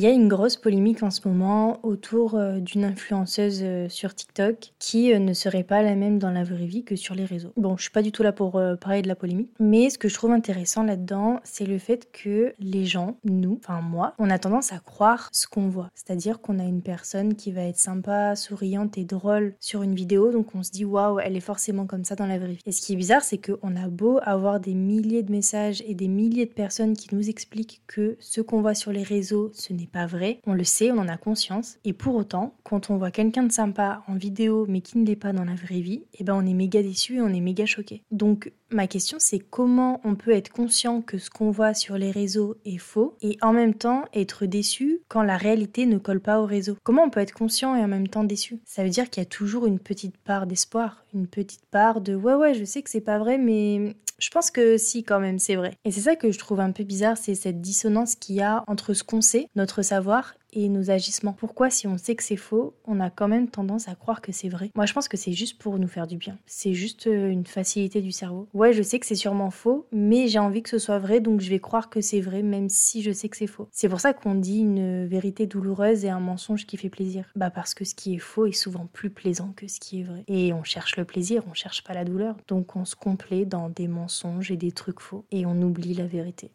Il y a une grosse polémique en ce moment autour euh, d'une influenceuse euh, sur TikTok qui euh, ne serait pas la même dans la vraie vie que sur les réseaux. Bon, je suis pas du tout là pour parler de la polémique, mais ce que je trouve intéressant là-dedans, c'est le fait que les gens, nous, enfin moi, on a tendance à croire ce qu'on voit. C'est-à-dire qu'on a une personne qui va être sympa, souriante et drôle sur une vidéo, donc on se dit waouh, elle est forcément comme ça dans la vraie vie. Et ce qui est bizarre, c'est qu'on a beau avoir des milliers de messages et des milliers de personnes qui nous expliquent que ce qu'on voit sur les réseaux, ce n'est pas vrai. On le sait, on en a conscience. Et pour autant, quand on voit quelqu'un de sympa en vidéo mais qui ne l'est pas dans la vraie vie, eh ben on est méga déçu et on est méga choqué. Donc ma question c'est comment on peut être conscient que ce qu'on voit sur les réseaux est faux et en même temps être déçu quand la réalité ne colle pas au réseau? Comment on peut être conscient et en même temps déçu? Ça veut dire qu'il y a toujours une petite part d'espoir, une petite part de ouais ouais je sais que c'est pas vrai mais je pense que si, quand même, c'est vrai. Et c'est ça que je trouve un peu bizarre, c'est cette dissonance qu'il y a entre ce qu'on sait, notre savoir, et nos agissements. Pourquoi, si on sait que c'est faux, on a quand même tendance à croire que c'est vrai? Moi, je pense que c'est juste pour nous faire du bien. C'est juste euh, une facilité du cerveau. Ouais, je sais que c'est sûrement faux, mais j'ai envie que ce soit vrai, donc je vais croire que c'est vrai, même si je sais que c'est faux. C'est pour ça qu'on dit une vérité douloureuse et un mensonge qui fait plaisir. Bah, parce que ce qui est faux est souvent plus plaisant que ce qui est vrai. Et on cherche le plaisir, on cherche pas la douleur. Donc on se complaît dans des mensonges et des trucs faux. Et on oublie la vérité.